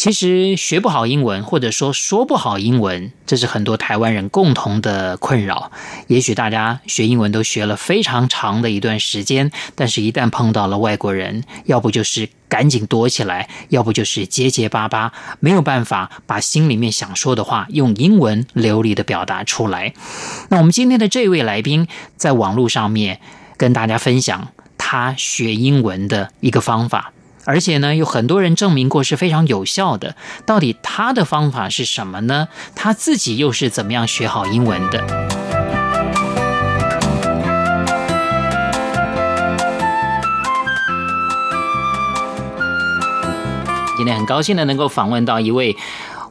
其实学不好英文，或者说说不好英文，这是很多台湾人共同的困扰。也许大家学英文都学了非常长的一段时间，但是一旦碰到了外国人，要不就是赶紧躲起来，要不就是结结巴巴，没有办法把心里面想说的话用英文流利的表达出来。那我们今天的这位来宾，在网络上面跟大家分享他学英文的一个方法。而且呢，有很多人证明过是非常有效的。到底他的方法是什么呢？他自己又是怎么样学好英文的？今天很高兴的能够访问到一位，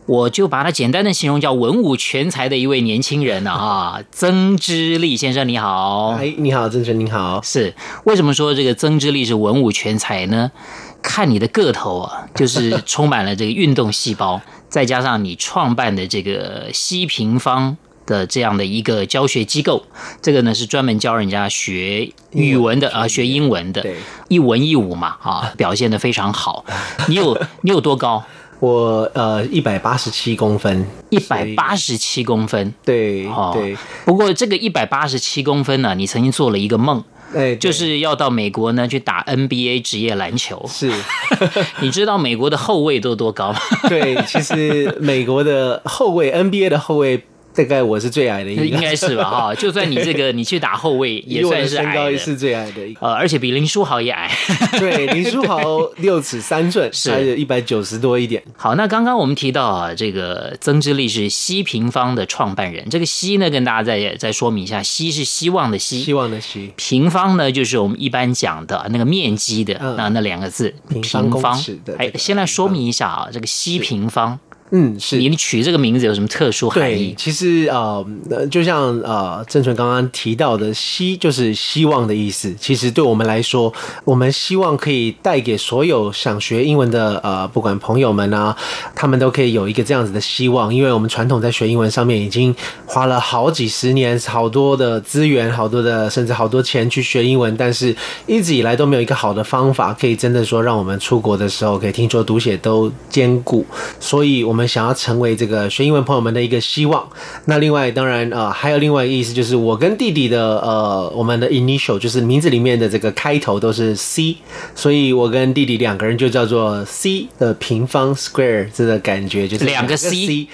我就把它简单的形容叫文武全才的一位年轻人啊，曾之立先生，你好。哎，你好，曾先生，你好。是，为什么说这个曾之立是文武全才呢？看你的个头啊，就是充满了这个运动细胞，再加上你创办的这个西平方的这样的一个教学机构，这个呢是专门教人家学语文的啊，学英文的，一文一武嘛啊，表现的非常好。你有你有多高？我呃一百八十七公分，一百八十七公分，对对。不过这个一百八十七公分呢，你曾经做了一个梦。哎，就是要到美国呢去打 NBA 职业篮球。是，你知道美国的后卫都多高吗？对，其实美国的后卫，NBA 的后卫。大概我是最矮的一个，应该是吧？哈，就算你这个你去打后卫，也算是矮的。身高是最矮的一个，呃，而且比林书豪也矮。对，林书豪六尺三寸，是一百九十多一点。好，那刚刚我们提到啊，这个曾之立是西平方的创办人。这个西呢，跟大家再再说明一下，西是希望的希，希望的希。平方呢，就是我们一般讲的那个面积的那那两个字，平方。哎，先来说明一下啊，这个西平方。嗯，是你取这个名字有什么特殊含义？其实呃，就像呃，郑纯刚刚提到的，希就是希望的意思。其实对我们来说，我们希望可以带给所有想学英文的呃，不管朋友们啊，他们都可以有一个这样子的希望。因为我们传统在学英文上面已经花了好几十年，好多的资源，好多的甚至好多钱去学英文，但是一直以来都没有一个好的方法，可以真的说让我们出国的时候可以听说读写都兼顾。所以，我们。我们想要成为这个学英文朋友们的一个希望。那另外，当然呃，还有另外一个意思，就是我跟弟弟的呃，我们的 initial 就是名字里面的这个开头都是 C，所以我跟弟弟两个人就叫做 C 的平方 square 这个感觉，就是两个 C。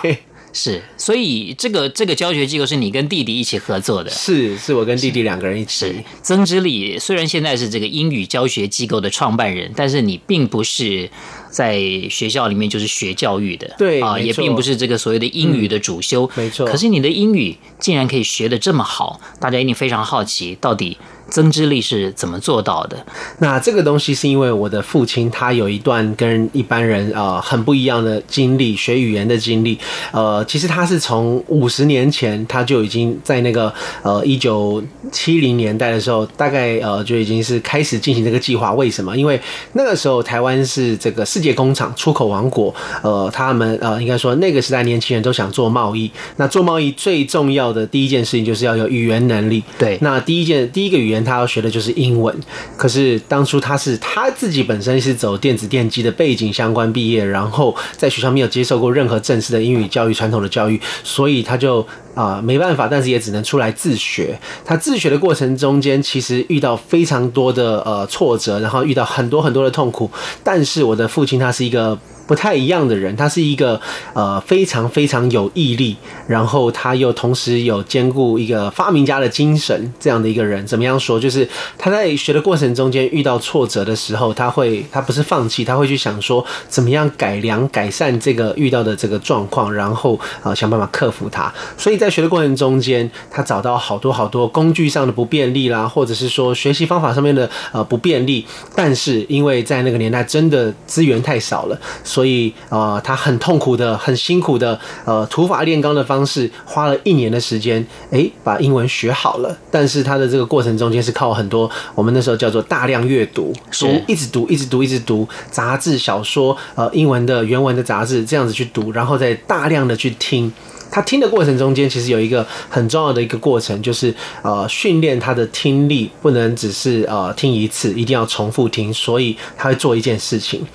对，是。所以这个这个教学机构是你跟弟弟一起合作的，是，是我跟弟弟两个人一起。曾之礼虽然现在是这个英语教学机构的创办人，但是你并不是。在学校里面就是学教育的，对啊，也并不是这个所谓的英语的主修，嗯、没错。可是你的英语竟然可以学的这么好，大家一定非常好奇，到底曾之力是怎么做到的？那这个东西是因为我的父亲他有一段跟一般人呃很不一样的经历，学语言的经历。呃，其实他是从五十年前他就已经在那个呃一九七零年代的时候，大概呃就已经是开始进行这个计划。为什么？因为那个时候台湾是这个世界工厂出口王国，呃，他们呃，应该说那个时代年轻人都想做贸易。那做贸易最重要的第一件事情就是要有语言能力。对，那第一件第一个语言他要学的就是英文。可是当初他是他自己本身是走电子电机的背景相关毕业，然后在学校没有接受过任何正式的英语教育、传统的教育，所以他就啊、没办法，但是也只能出来自学。他自学的过程中间，其实遇到非常多的呃挫折，然后遇到很多很多的痛苦。但是我的父亲。他是一个不太一样的人，他是一个呃非常非常有毅力，然后他又同时有兼顾一个发明家的精神这样的一个人。怎么样说？就是他在学的过程中间遇到挫折的时候，他会他不是放弃，他会去想说怎么样改良改善这个遇到的这个状况，然后呃想办法克服它。所以在学的过程中间，他找到好多好多工具上的不便利啦，或者是说学习方法上面的呃不便利，但是因为在那个年代真的资源太少了，所所以呃，他很痛苦的、很辛苦的呃土法炼钢的方式，花了一年的时间，诶，把英文学好了。但是他的这个过程中间是靠很多我们那时候叫做大量阅读，读一直读，一直读，一直读杂志、小说，呃，英文的原文的杂志这样子去读，然后再大量的去听。他听的过程中间，其实有一个很重要的一个过程，就是呃训练他的听力，不能只是呃听一次，一定要重复听。所以他会做一件事情，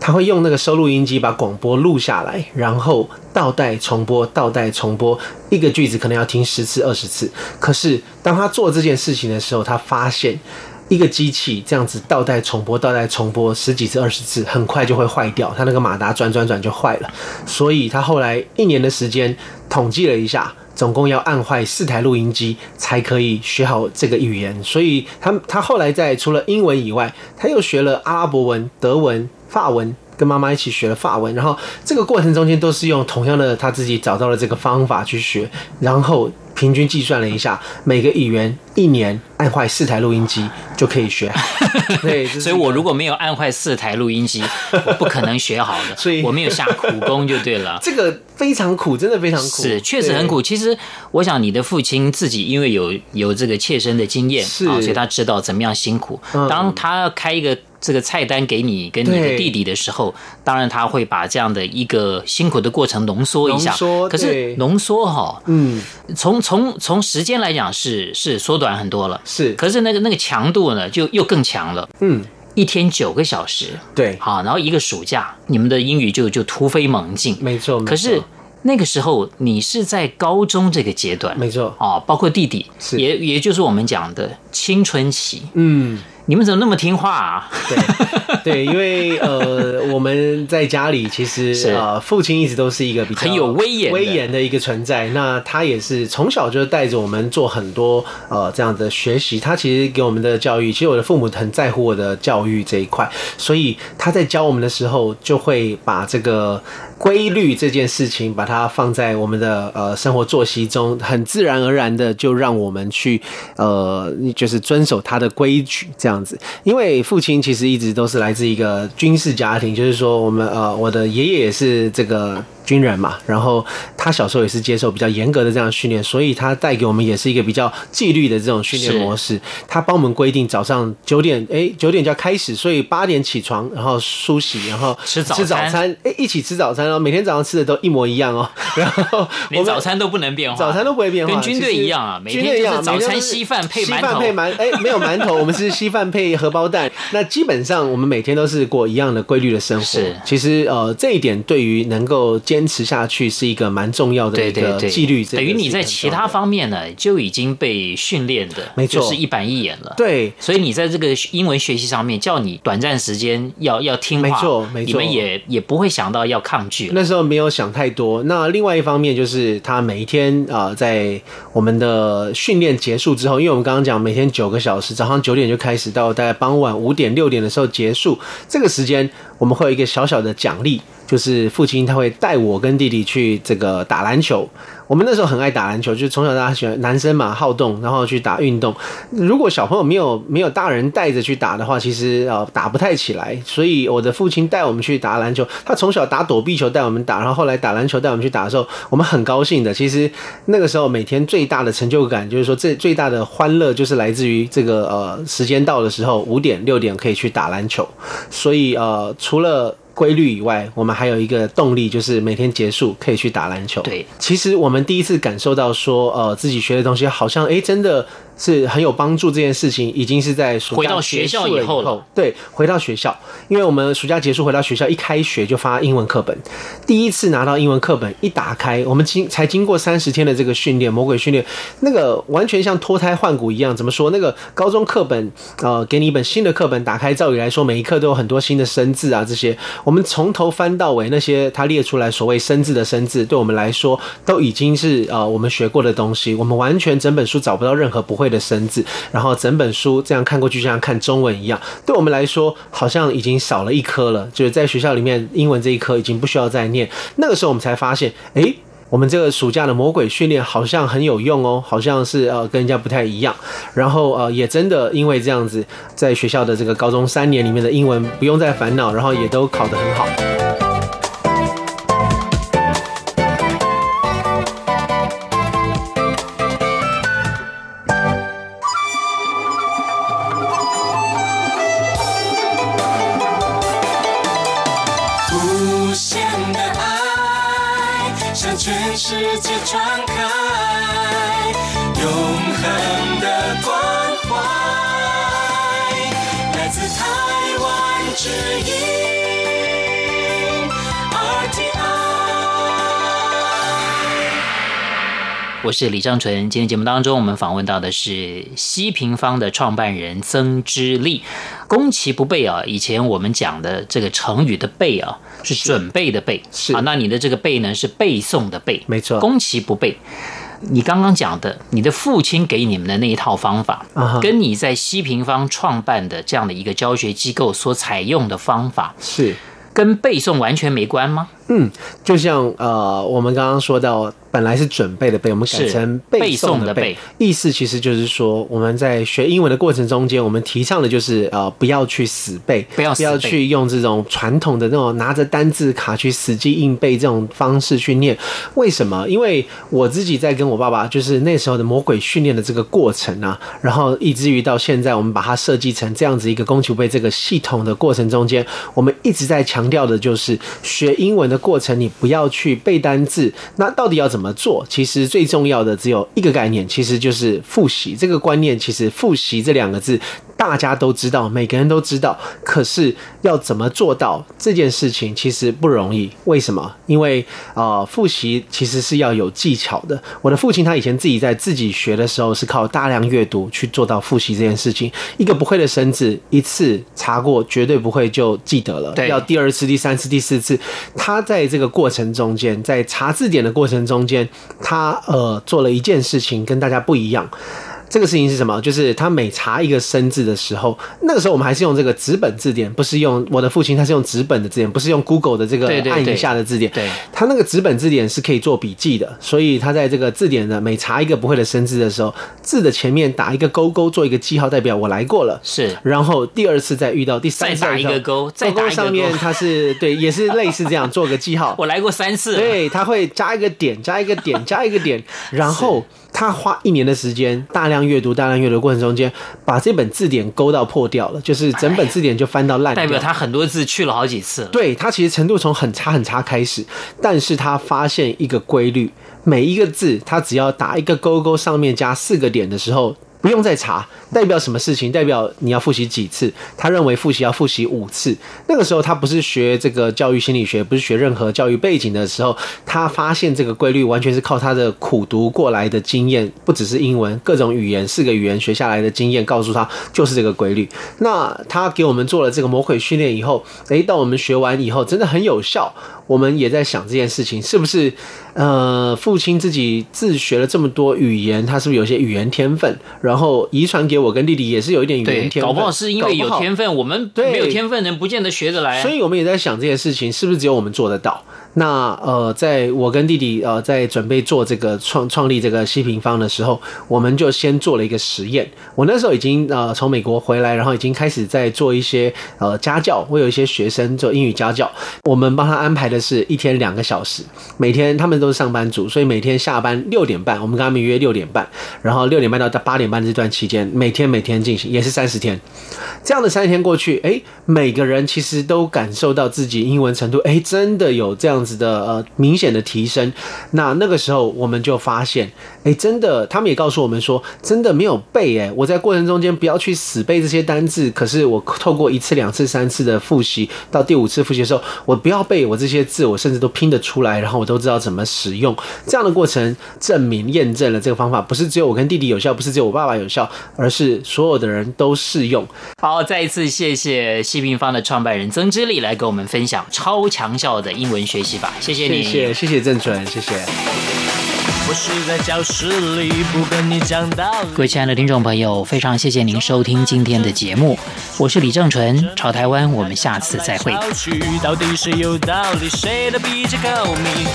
他会用那个收录音机把广播录下来，然后倒带重播，倒带重播，一个句子可能要听十次、二十次。可是当他做这件事情的时候，他发现。一个机器这样子倒带重播、倒带重播十几次、二十次，很快就会坏掉。它那个马达转转转就坏了，所以他后来一年的时间统计了一下，总共要按坏四台录音机才可以学好这个语言。所以他他后来在除了英文以外，他又学了阿拉伯文、德文、法文，跟妈妈一起学了法文。然后这个过程中间都是用同样的他自己找到了这个方法去学，然后。平均计算了一下，每个语言一年按坏四台录音机就可以学好。对，所以我如果没有按坏四台录音机，我不可能学好的。所以我没有下苦功就对了。这个非常苦，真的非常苦，是确实很苦。其实我想你的父亲自己因为有有这个切身的经验啊，所以他知道怎么样辛苦。当他开一个。这个菜单给你跟你的弟弟的时候，当然他会把这样的一个辛苦的过程浓缩一下。可是浓缩哈，嗯，从从从时间来讲是是缩短很多了。是，可是那个那个强度呢，就又更强了。嗯，一天九个小时，对，好，然后一个暑假，你们的英语就就突飞猛进。没错，可是那个时候你是在高中这个阶段，没错啊，包括弟弟，也也就是我们讲的青春期。嗯。你们怎么那么听话啊？对，对，因为呃，我们在家里其实呃，父亲一直都是一个比较很有威严、威严的一个存在。那他也是从小就带着我们做很多呃这样的学习。他其实给我们的教育，其实我的父母很在乎我的教育这一块，所以他在教我们的时候，就会把这个规律这件事情，把它放在我们的呃生活作息中，很自然而然的就让我们去呃，就是遵守他的规矩这样。因为父亲其实一直都是来自一个军事家庭，就是说我们呃，我的爷爷也是这个。军人嘛，然后他小时候也是接受比较严格的这样训练，所以他带给我们也是一个比较纪律的这种训练模式。他帮我们规定早上九点，哎，九点就要开始，所以八点起床，然后梳洗，然后吃早餐，哎，一起吃早餐，然后每天早上吃的都一模一样哦。然后连早餐都不能变化，早餐都不会变化，跟军队一样啊，每天就是早餐稀饭配馒头，配馒，哎，没有馒头，我们是稀饭配荷包蛋。那基本上我们每天都是过一样的规律的生活。是，其实呃，这一点对于能够坚持下去是一个蛮重要的一个纪律，等于你在其他方面呢就已经被训练的，没错，就是一板一眼了。对，所以你在这个英文学习上面，叫你短暂时间要要听话，没错，没错，你们也也不会想到要抗拒。那时候没有想太多。那另外一方面就是他每一天啊，在我们的训练结束之后，因为我们刚刚讲每天九个小时，早上九点就开始，到大概傍晚五点六点的时候结束，这个时间我们会有一个小小的奖励。就是父亲他会带我跟弟弟去这个打篮球，我们那时候很爱打篮球，就是从小大家喜欢男生嘛，好动，然后去打运动。如果小朋友没有没有大人带着去打的话，其实呃打不太起来。所以我的父亲带我们去打篮球，他从小打躲避球带我们打，然后后来打篮球带我们去打的时候，我们很高兴的。其实那个时候每天最大的成就感就是说，最最大的欢乐就是来自于这个呃时间到的时候五点六点可以去打篮球。所以呃除了规律以外，我们还有一个动力，就是每天结束可以去打篮球。对，其实我们第一次感受到说，呃，自己学的东西好像，哎，真的。是很有帮助，这件事情已经是在暑假回到学校以后了。对，回到学校，因为我们暑假结束回到学校，一开学就发英文课本。第一次拿到英文课本，一打开，我们经才经过三十天的这个训练，魔鬼训练，那个完全像脱胎换骨一样。怎么说？那个高中课本，呃，给你一本新的课本，打开，照理来说，每一课都有很多新的生字啊，这些我们从头翻到尾，那些他列出来所谓生字的生字，对我们来说都已经是呃我们学过的东西。我们完全整本书找不到任何不会的生字，然后整本书这样看过去，就像看中文一样。对我们来说，好像已经少了一科了。就是在学校里面，英文这一科已经不需要再念。那个时候，我们才发现，诶，我们这个暑假的魔鬼训练好像很有用哦，好像是呃跟人家不太一样。然后呃，也真的因为这样子，在学校的这个高中三年里面的英文不用再烦恼，然后也都考得很好。全世界传开永恒的关怀，来自台湾之音。我是李正淳。今天节目当中，我们访问到的是西平方的创办人曾之立。攻其不备啊，以前我们讲的这个成语的备啊，是准备的备。是啊，那你的这个备呢，是背诵的背。没错。攻其不备，你刚刚讲的，你的父亲给你们的那一套方法，跟你在西平方创办的这样的一个教学机构所采用的方法，是跟背诵完全没关吗？嗯，就像呃，我们刚刚说到。本来是准备的背，我们改成背诵的背，意思其实就是说，我们在学英文的过程中间，我们提倡的就是呃，不要去死背，不要不要去用这种传统的那种拿着单字卡去死记硬背这种方式去念。为什么？因为我自己在跟我爸爸，就是那时候的魔鬼训练的这个过程啊，然后以至于到现在，我们把它设计成这样子一个攻其背这个系统的过程中间，我们一直在强调的就是学英文的过程，你不要去背单字，那到底要怎么？做？其实最重要的只有一个概念，其实就是复习。这个观念，其实“复习”这两个字大家都知道，每个人都知道。可是要怎么做到这件事情，其实不容易。为什么？因为啊、呃，复习其实是要有技巧的。我的父亲他以前自己在自己学的时候，是靠大量阅读去做到复习这件事情。一个不会的生字，一次查过绝对不会就记得了，要第二次、第三次、第四次。他在这个过程中间，在查字典的过程中间。他呃做了一件事情跟大家不一样。这个事情是什么？就是他每查一个生字的时候，那个时候我们还是用这个纸本字典，不是用我的父亲，他是用纸本的字典，不是用 Google 的这个按一下的字典。对，他那个纸本字典是可以做笔记的，所以他在这个字典的每查一个不会的生字的时候，字的前面打一个勾勾，做一个记号，代表我来过了。是，然后第二次再遇到第三次，再打一个勾，再打一个勾，上面他是对，也是类似这样做个记号。我来过三次。对，他会加一个点，加一个点，加一个点，然后。他花一年的时间，大量阅读，大量阅读过程中间，把这本字典勾到破掉了，就是整本字典就翻到烂，代表他很多字去了好几次。对，他其实程度从很差很差开始，但是他发现一个规律，每一个字他只要打一个勾勾，上面加四个点的时候。不用再查，代表什么事情？代表你要复习几次？他认为复习要复习五次。那个时候他不是学这个教育心理学，不是学任何教育背景的时候，他发现这个规律完全是靠他的苦读过来的经验，不只是英文，各种语言，四个语言学下来的经验告诉他就是这个规律。那他给我们做了这个魔鬼训练以后，诶，到我们学完以后真的很有效。我们也在想这件事情是不是，呃，父亲自己自学了这么多语言，他是不是有些语言天分？然后遗传给我跟弟弟也是有一点语言天分。搞不好是因为有天分，我们没有天分人不见得学得来。所以我们也在想这件事情是不是只有我们做得到？那呃，在我跟弟弟呃在准备做这个创创立这个西平方的时候，我们就先做了一个实验。我那时候已经呃从美国回来，然后已经开始在做一些呃家教，我有一些学生做英语家教，我们帮他安排的是一天两个小时，每天他们都是上班族，所以每天下班六点半，我们跟他们约六点半，然后六点半到八点半这段期间，每天每天进行，也是三十天。这样的三十天过去，哎，每个人其实都感受到自己英文程度，哎，真的有这样。样子的呃明显的提升，那那个时候我们就发现，哎，真的，他们也告诉我们说，真的没有背哎，我在过程中间不要去死背这些单字，可是我透过一次、两次、三次的复习，到第五次复习的时候，我不要背我这些字，我甚至都拼得出来，然后我都知道怎么使用。这样的过程证明验证了这个方法不是只有我跟弟弟有效，不是只有我爸爸有效，而是所有的人都适用。好，再一次谢谢西平方的创办人曾之立来跟我们分享超强效的英文学习。谢谢你，谢谢谢谢郑纯，谢谢。我是在教室里不跟你讲道理。各位亲爱的听众朋友，非常谢谢您收听今天的节目，我是李正淳，潮台湾，我们下次再会。到底谁有道理，谁的比较高明？